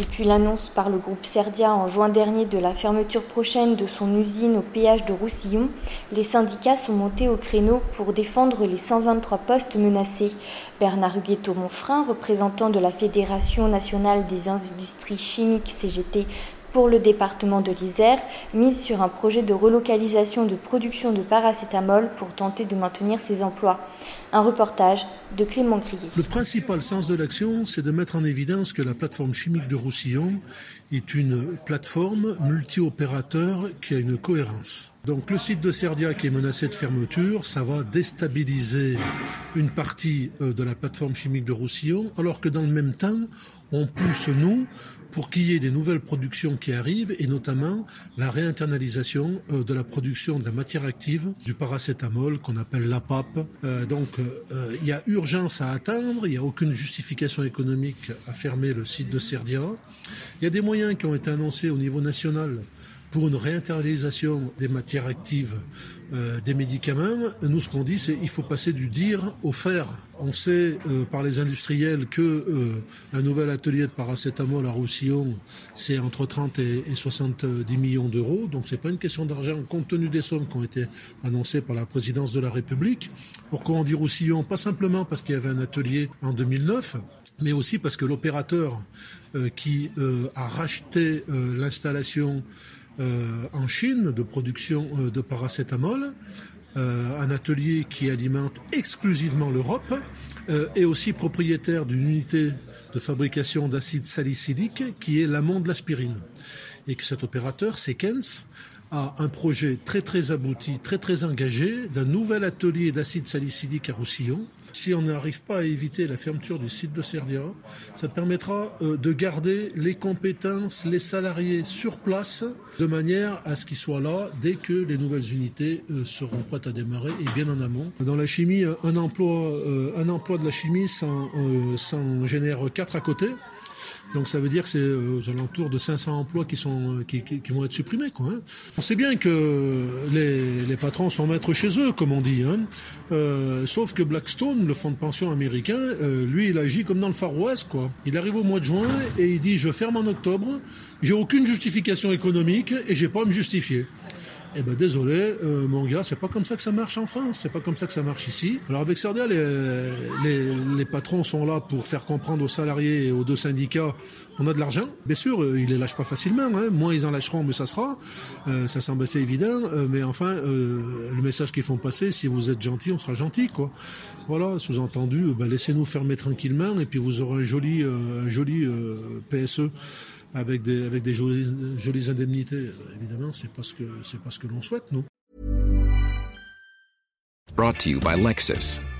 Depuis l'annonce par le groupe Serdia en juin dernier de la fermeture prochaine de son usine au péage de Roussillon, les syndicats sont montés au créneau pour défendre les 123 postes menacés. Bernard Huguetto-Monfrin, représentant de la Fédération nationale des industries chimiques CGT, pour le département de l'Isère, mise sur un projet de relocalisation de production de paracétamol pour tenter de maintenir ses emplois. Un reportage de Clément Crier. Le principal sens de l'action, c'est de mettre en évidence que la plateforme chimique de Roussillon est une plateforme multi-opérateur qui a une cohérence. Donc le site de Serdia qui est menacé de fermeture, ça va déstabiliser une partie euh, de la plateforme chimique de Roussillon, alors que dans le même temps, on pousse, nous, pour qu'il y ait des nouvelles productions qui arrivent, et notamment la réinternalisation euh, de la production de la matière active, du paracétamol, qu'on appelle l'APAP. Euh, donc il y a urgence à atteindre, il n'y a aucune justification économique à fermer le site de Serdia. Il y a des moyens qui ont été annoncés au niveau national pour une réinternalisation des matières actives euh, des médicaments, nous ce qu'on dit c'est il faut passer du dire au faire. On sait euh, par les industriels que euh, un nouvel atelier de paracétamol à Roussillon c'est entre 30 et, et 70 millions d'euros, donc c'est pas une question d'argent compte tenu des sommes qui ont été annoncées par la présidence de la République. Pourquoi on dit Roussillon? Pas simplement parce qu'il y avait un atelier en 2009, mais aussi parce que l'opérateur qui a racheté l'installation en Chine de production euh, de paracétamol, euh, un atelier qui alimente exclusivement l'Europe, est aussi propriétaire d'une unité de fabrication d'acide salicylique qui est l'amont de l'aspirine. Et que cet opérateur, Sequence, a un projet très très abouti, très très engagé d'un nouvel atelier d'acide salicylique à Roussillon. Si on n'arrive pas à éviter la fermeture du site de Serdia, ça permettra euh, de garder les compétences, les salariés sur place, de manière à ce qu'ils soient là dès que les nouvelles unités euh, seront prêtes à démarrer et bien en amont. Dans la chimie, un emploi, euh, un emploi de la chimie, ça en génère quatre à côté. Donc ça veut dire que c'est euh, aux alentours de 500 emplois qui, sont, qui, qui, vont être supprimés. Quoi, hein. On sait bien que les, les, patrons sont maîtres chez eux, comme on dit. Hein. Euh, sauf que Blackstone, le fonds de pension américain, euh, lui, il agit comme dans le Far West. Quoi. Il arrive au mois de juin et il dit je ferme en octobre, j'ai aucune justification économique et j'ai pas à me justifier. Eh ben désolé, euh, mon gars, c'est pas comme ça que ça marche en France, c'est pas comme ça que ça marche ici. Alors avec Serdia, les, les, les, patrons sont là pour faire comprendre aux salariés et aux deux syndicats, on a de l'argent. Bien sûr, euh, ils les lâchent pas facilement. Hein. Moins ils en lâcheront, mieux ça sera. Euh, ça semble assez évident, euh, mais enfin, euh, le message qu'ils font passer, si vous êtes gentil, on sera gentil, quoi. Voilà, sous-entendu, ben, laissez-nous fermer tranquillement et puis vous aurez un joli, un joli PSE avec des, avec des jolies, jolies indemnités. Évidemment, c'est pas ce que, c'est pas ce que l'on souhaite, nous. Brought to you by Lexus.